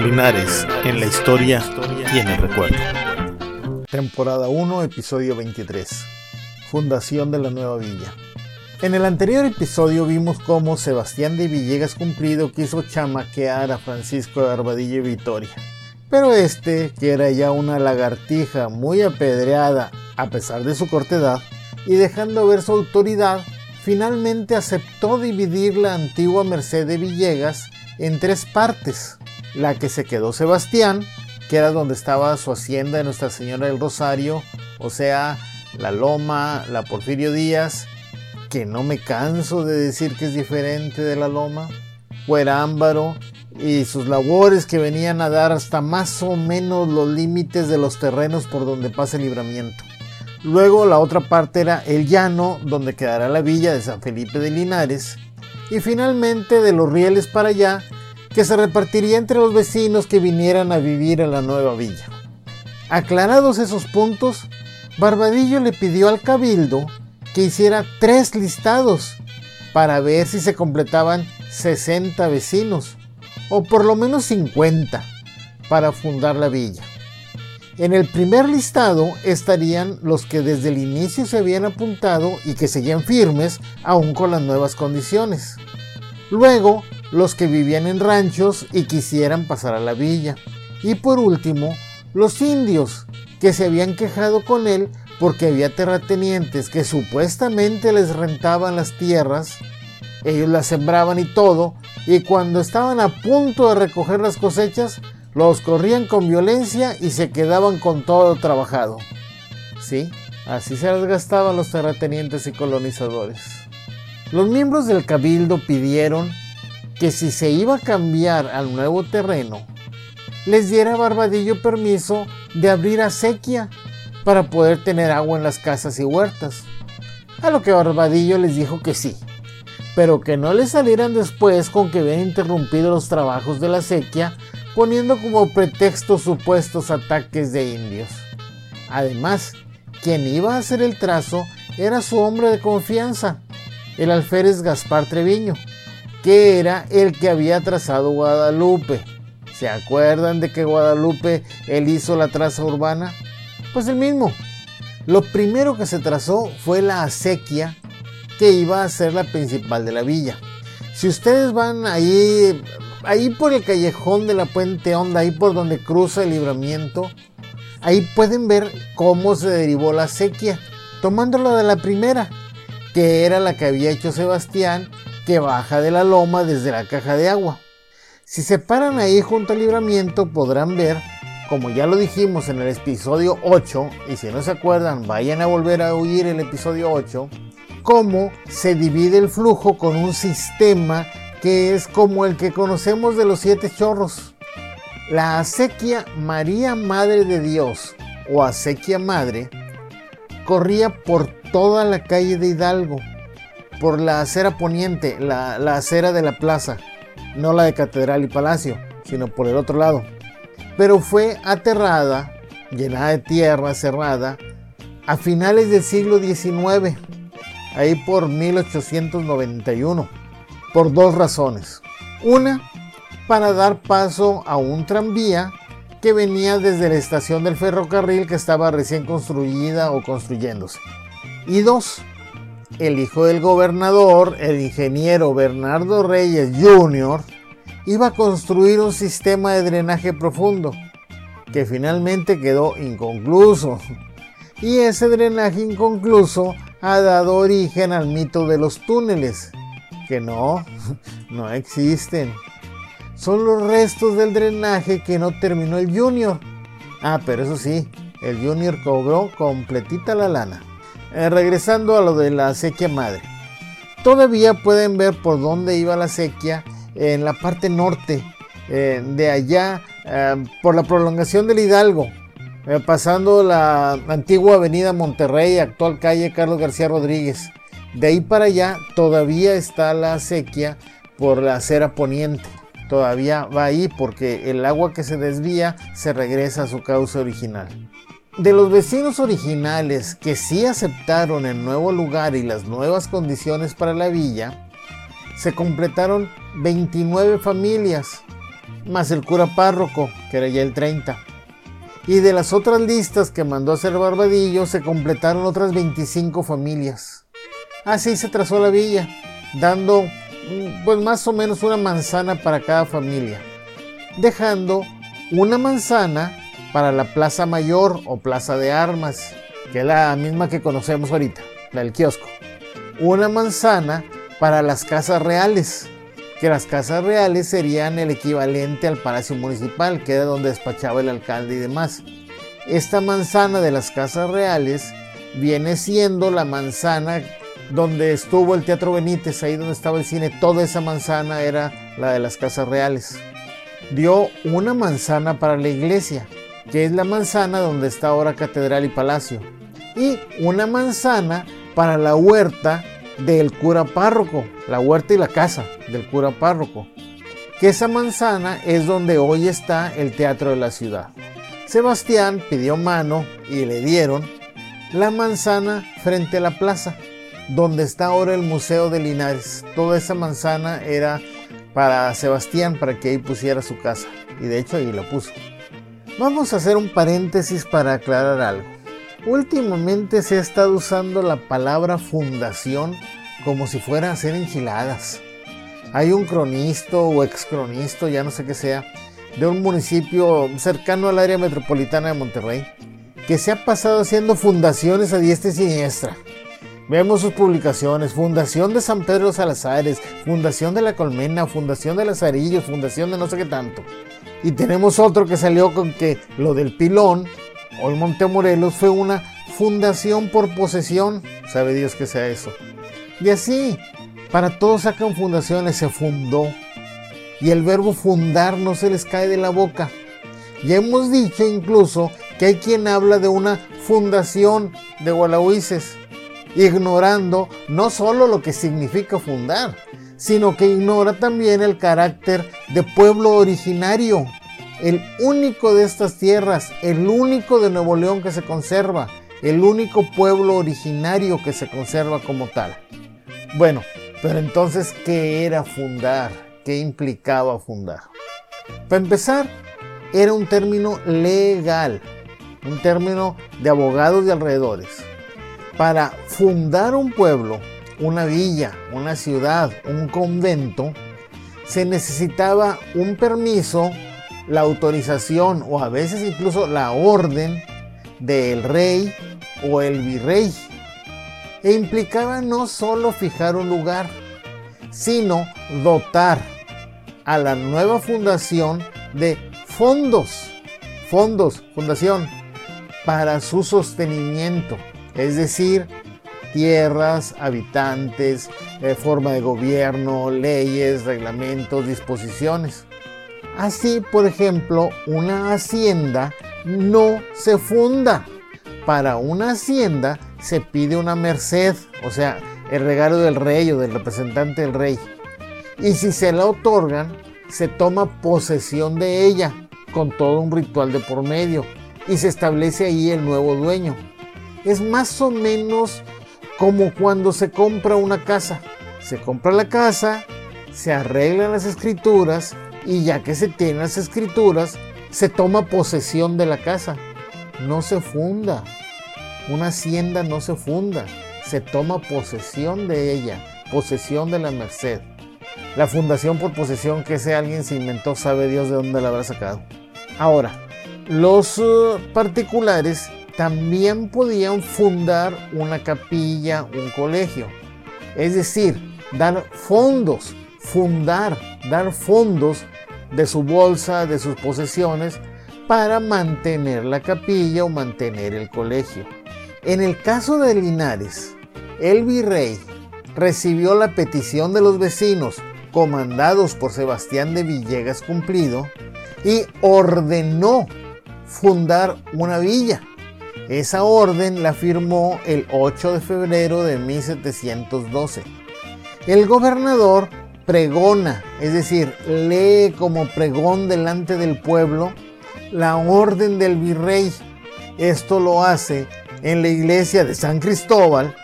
Linares, en la historia y en el recuerdo. Temporada 1, episodio 23. Fundación de la nueva villa. En el anterior episodio vimos cómo Sebastián de Villegas Cumplido quiso chamaquear a Francisco de Arbadillo y Vitoria. Pero este, que era ya una lagartija muy apedreada a pesar de su corta edad, y dejando ver su autoridad, finalmente aceptó dividir la antigua Merced de Villegas en tres partes. La que se quedó Sebastián, que era donde estaba su hacienda de Nuestra Señora del Rosario, o sea, la Loma, la Porfirio Díaz, que no me canso de decir que es diferente de la Loma, Ámbaro y sus labores que venían a dar hasta más o menos los límites de los terrenos por donde pasa el libramiento. Luego la otra parte era el llano, donde quedará la villa de San Felipe de Linares. Y finalmente de los rieles para allá, que se repartiría entre los vecinos que vinieran a vivir en la nueva villa. Aclarados esos puntos, Barbadillo le pidió al cabildo que hiciera tres listados para ver si se completaban 60 vecinos, o por lo menos 50, para fundar la villa. En el primer listado estarían los que desde el inicio se habían apuntado y que seguían firmes aún con las nuevas condiciones. Luego, los que vivían en ranchos y quisieran pasar a la villa. Y por último, los indios, que se habían quejado con él porque había terratenientes que supuestamente les rentaban las tierras, ellos las sembraban y todo, y cuando estaban a punto de recoger las cosechas, los corrían con violencia y se quedaban con todo trabajado. Sí, así se las gastaban los terratenientes y colonizadores. Los miembros del cabildo pidieron que si se iba a cambiar al nuevo terreno, les diera Barbadillo permiso de abrir acequia para poder tener agua en las casas y huertas. A lo que Barbadillo les dijo que sí, pero que no le salieran después con que habían interrumpido los trabajos de la acequia poniendo como pretexto supuestos ataques de indios. Además, quien iba a hacer el trazo era su hombre de confianza, el alférez Gaspar Treviño, que era el que había trazado Guadalupe. ¿Se acuerdan de que Guadalupe él hizo la traza urbana? Pues el mismo. Lo primero que se trazó fue la acequia que iba a ser la principal de la villa. Si ustedes van ahí, ahí por el callejón de la Puente Honda, ahí por donde cruza el libramiento, ahí pueden ver cómo se derivó la acequia, tomándola de la primera, que era la que había hecho Sebastián que baja de la loma desde la caja de agua. Si se paran ahí junto al libramiento podrán ver, como ya lo dijimos en el episodio 8, y si no se acuerdan vayan a volver a oír el episodio 8, cómo se divide el flujo con un sistema que es como el que conocemos de los siete chorros. La acequia María Madre de Dios o acequia Madre corría por toda la calle de Hidalgo por la acera poniente, la, acera de la plaza, no la de Catedral y Palacio, sino por el otro lado. Pero fue aterrada, llenada de tierra, cerrada, a finales del siglo XIX, ahí por 1891, por dos razones. Una, para dar paso a un tranvía que venía desde la estación del ferrocarril que estaba recién construida o construyéndose. Y dos, el hijo del gobernador, el ingeniero Bernardo Reyes Jr., iba a construir un sistema de drenaje profundo, que finalmente quedó inconcluso. Y ese drenaje inconcluso ha dado origen al mito de los túneles, que no, no existen. Son los restos del drenaje que no terminó el Junior. Ah, pero eso sí, el Junior cobró completita la lana. Eh, regresando a lo de la sequía madre. Todavía pueden ver por dónde iba la sequía en la parte norte, eh, de allá, eh, por la prolongación del Hidalgo, pasando la antigua avenida Monterrey, actual calle Carlos García Rodríguez. De ahí para allá todavía está la sequía por la acera poniente. Todavía va ahí porque el agua que se desvía se regresa a su cauce original. De los vecinos originales que sí aceptaron el nuevo lugar y las nuevas condiciones para la villa, se completaron 29 familias más el cura párroco, que era ya el 30. Y de las otras listas que mandó hacer Barbadillo se completaron otras 25 familias. Así se trazó la villa, dando mm, pues más o menos una manzana para cada familia, dejando una manzana para la Plaza Mayor o Plaza de Armas, que es la misma que conocemos ahorita, la del kiosco. Una manzana para las casas reales, que las casas reales serían el equivalente al Palacio Municipal, que era donde despachaba el alcalde y demás. Esta manzana de las casas reales viene siendo la manzana donde estuvo el Teatro Benítez, ahí donde estaba el cine, toda esa manzana era la de las casas reales. Dio una manzana para la iglesia, que es la manzana donde está ahora catedral y palacio, y una manzana para la huerta del cura párroco, la huerta y la casa del cura párroco, que esa manzana es donde hoy está el teatro de la ciudad. Sebastián pidió mano y le dieron la manzana frente a la plaza, donde está ahora el Museo de Linares. Toda esa manzana era para Sebastián, para que ahí pusiera su casa. Y de hecho ahí la puso. Vamos a hacer un paréntesis para aclarar algo. Últimamente se ha estado usando la palabra fundación como si fuera a hacer enchiladas. Hay un cronista o excronista, ya no sé qué sea, de un municipio cercano al área metropolitana de Monterrey, que se ha pasado haciendo fundaciones a diestra y siniestra. Vemos sus publicaciones, Fundación de San Pedro Salazares, Fundación de la Colmena, Fundación de Lazarillo, Fundación de no sé qué tanto. Y tenemos otro que salió con que lo del pilón Hoy Montemorelos fue una fundación por posesión, sabe Dios que sea eso. Y así, para todos sacan fundaciones, se fundó. Y el verbo fundar no se les cae de la boca. Ya hemos dicho incluso que hay quien habla de una fundación de Gualahuises, ignorando no solo lo que significa fundar, sino que ignora también el carácter de pueblo originario el único de estas tierras, el único de Nuevo León que se conserva, el único pueblo originario que se conserva como tal. Bueno, pero entonces, ¿qué era fundar? ¿Qué implicaba fundar? Para empezar, era un término legal, un término de abogados de alrededores. Para fundar un pueblo, una villa, una ciudad, un convento, se necesitaba un permiso la autorización o a veces incluso la orden del rey o el virrey. E implicaba no solo fijar un lugar, sino dotar a la nueva fundación de fondos, fondos, fundación, para su sostenimiento, es decir, tierras, habitantes, eh, forma de gobierno, leyes, reglamentos, disposiciones. Así, por ejemplo, una hacienda no se funda. Para una hacienda se pide una merced, o sea, el regalo del rey o del representante del rey. Y si se la otorgan, se toma posesión de ella con todo un ritual de por medio y se establece ahí el nuevo dueño. Es más o menos como cuando se compra una casa. Se compra la casa, se arreglan las escrituras y ya que se tienen las escrituras, se toma posesión de la casa. No se funda. Una hacienda no se funda. Se toma posesión de ella, posesión de la merced. La fundación por posesión que ese alguien se inventó, sabe Dios de dónde la habrá sacado. Ahora, los uh, particulares también podían fundar una capilla, un colegio. Es decir, dar fondos, fundar, dar fondos de su bolsa, de sus posesiones, para mantener la capilla o mantener el colegio. En el caso de Linares, el virrey recibió la petición de los vecinos, comandados por Sebastián de Villegas Cumplido, y ordenó fundar una villa. Esa orden la firmó el 8 de febrero de 1712. El gobernador pregona, es decir, lee como pregón delante del pueblo la orden del virrey. Esto lo hace en la iglesia de San Cristóbal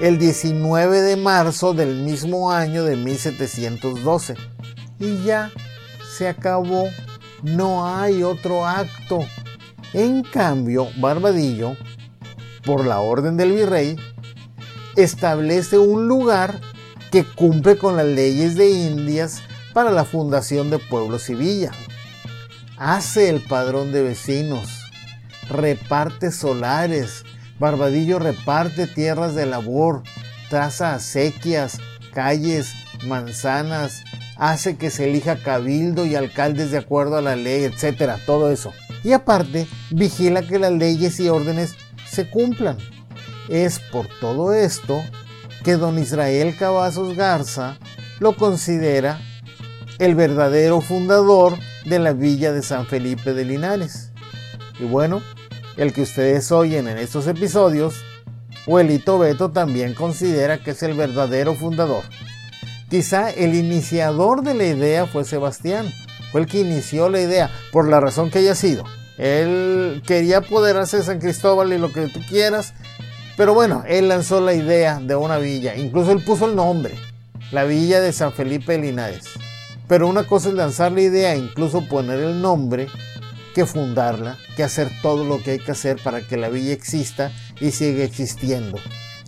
el 19 de marzo del mismo año de 1712. Y ya se acabó, no hay otro acto. En cambio, Barbadillo, por la orden del virrey, establece un lugar que cumple con las leyes de Indias para la fundación de pueblos y villa. Hace el padrón de vecinos, reparte solares, Barbadillo reparte tierras de labor, traza acequias, calles, manzanas, hace que se elija cabildo y alcaldes de acuerdo a la ley, etcétera, todo eso. Y aparte, vigila que las leyes y órdenes se cumplan. Es por todo esto que don Israel Cavazos Garza lo considera el verdadero fundador de la villa de San Felipe de Linares. Y bueno, el que ustedes oyen en estos episodios, Huelito Beto también considera que es el verdadero fundador. Quizá el iniciador de la idea fue Sebastián, fue el que inició la idea, por la razón que haya sido. Él quería poder hacer San Cristóbal y lo que tú quieras, pero bueno, él lanzó la idea de una villa, incluso él puso el nombre, la villa de San Felipe de Linares. Pero una cosa es lanzar la idea, incluso poner el nombre, que fundarla, que hacer todo lo que hay que hacer para que la villa exista y siga existiendo.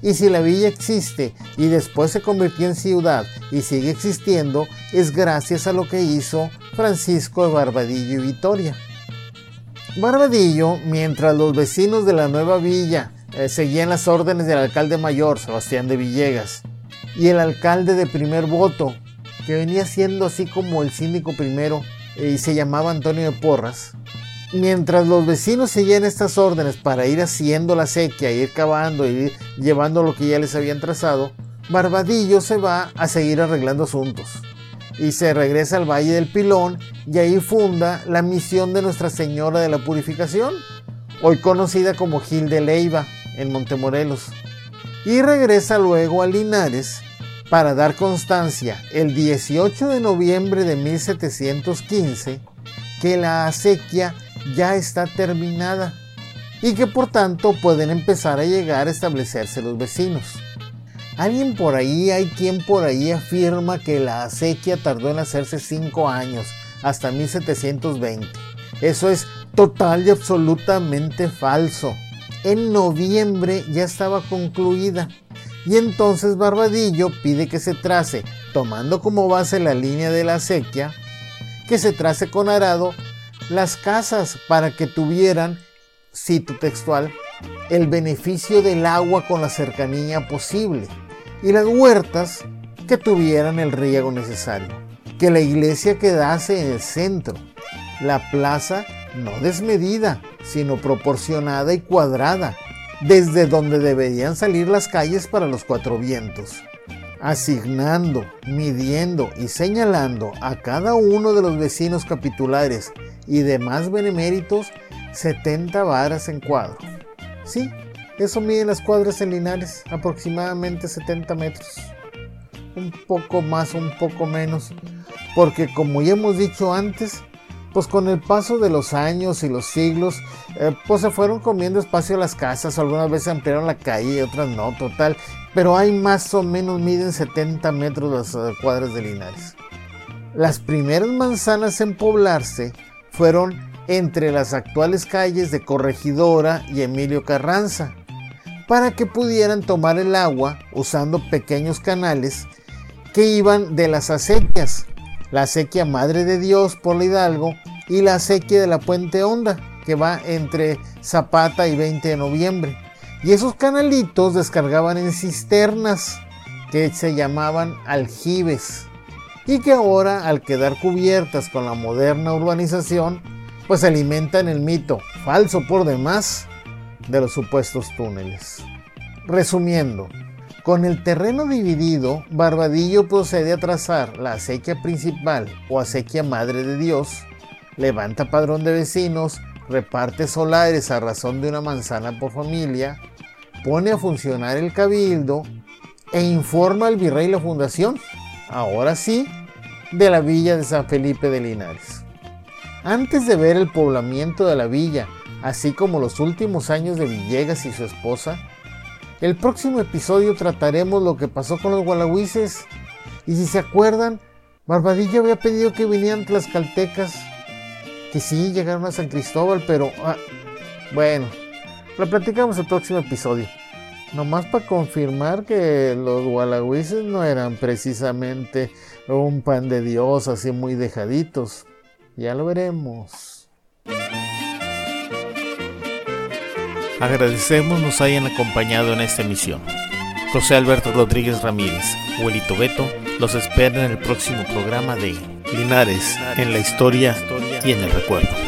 Y si la villa existe y después se convirtió en ciudad y sigue existiendo, es gracias a lo que hizo Francisco de Barbadillo y Vitoria. Barbadillo, mientras los vecinos de la nueva villa eh, seguían las órdenes del alcalde mayor, Sebastián de Villegas, y el alcalde de primer voto, que venía siendo así como el síndico primero, eh, y se llamaba Antonio de Porras, mientras los vecinos seguían estas órdenes para ir haciendo la sequía, ir cavando, ir llevando lo que ya les habían trazado, Barbadillo se va a seguir arreglando asuntos. Y se regresa al Valle del Pilón y ahí funda la misión de Nuestra Señora de la Purificación, hoy conocida como Gil de Leiva en Montemorelos, y regresa luego a Linares para dar constancia el 18 de noviembre de 1715 que la acequia ya está terminada y que por tanto pueden empezar a llegar a establecerse los vecinos. Alguien por ahí, hay quien por ahí afirma que la acequia tardó en hacerse 5 años, hasta 1720. Eso es total y absolutamente falso. En noviembre ya estaba concluida y entonces Barbadillo pide que se trace, tomando como base la línea de la acequia, que se trace con arado las casas para que tuvieran, cito textual, el beneficio del agua con la cercanía posible y las huertas que tuvieran el riego necesario. Que la iglesia quedase en el centro, la plaza no desmedida, sino proporcionada y cuadrada, desde donde deberían salir las calles para los cuatro vientos asignando, midiendo y señalando a cada uno de los vecinos capitulares y demás beneméritos 70 varas en cuadro. Sí, eso mide las cuadras en Linares, aproximadamente 70 metros. Un poco más, un poco menos, porque como ya hemos dicho antes, pues con el paso de los años y los siglos, eh, pues se fueron comiendo espacio las casas, algunas veces ampliaron la calle otras no, total, pero hay más o menos, miden 70 metros las eh, cuadras de Linares. Las primeras manzanas en poblarse fueron entre las actuales calles de Corregidora y Emilio Carranza, para que pudieran tomar el agua usando pequeños canales que iban de las acequias, la acequia Madre de Dios por la Hidalgo y la acequia de la Puente Honda, que va entre Zapata y 20 de noviembre. Y esos canalitos descargaban en cisternas que se llamaban aljibes y que ahora al quedar cubiertas con la moderna urbanización pues alimentan el mito, falso por demás, de los supuestos túneles. Resumiendo, con el terreno dividido, Barbadillo procede a trazar la acequia principal o acequia madre de Dios, levanta padrón de vecinos, reparte solares a razón de una manzana por familia, pone a funcionar el cabildo e informa al virrey la fundación, ahora sí, de la villa de San Felipe de Linares. Antes de ver el poblamiento de la villa, así como los últimos años de Villegas y su esposa, el próximo episodio trataremos lo que pasó con los gualahuises y si se acuerdan, Barbadillo había pedido que vinieran tlaxcaltecas, que sí llegaron a San Cristóbal, pero ah, bueno, lo platicamos el próximo episodio. Nomás para confirmar que los gualagüises no eran precisamente un pan de Dios así muy dejaditos. Ya lo veremos. Agradecemos nos hayan acompañado en esta emisión. José Alberto Rodríguez Ramírez, Huelito Beto, los espera en el próximo programa de Linares en la historia y en el recuerdo.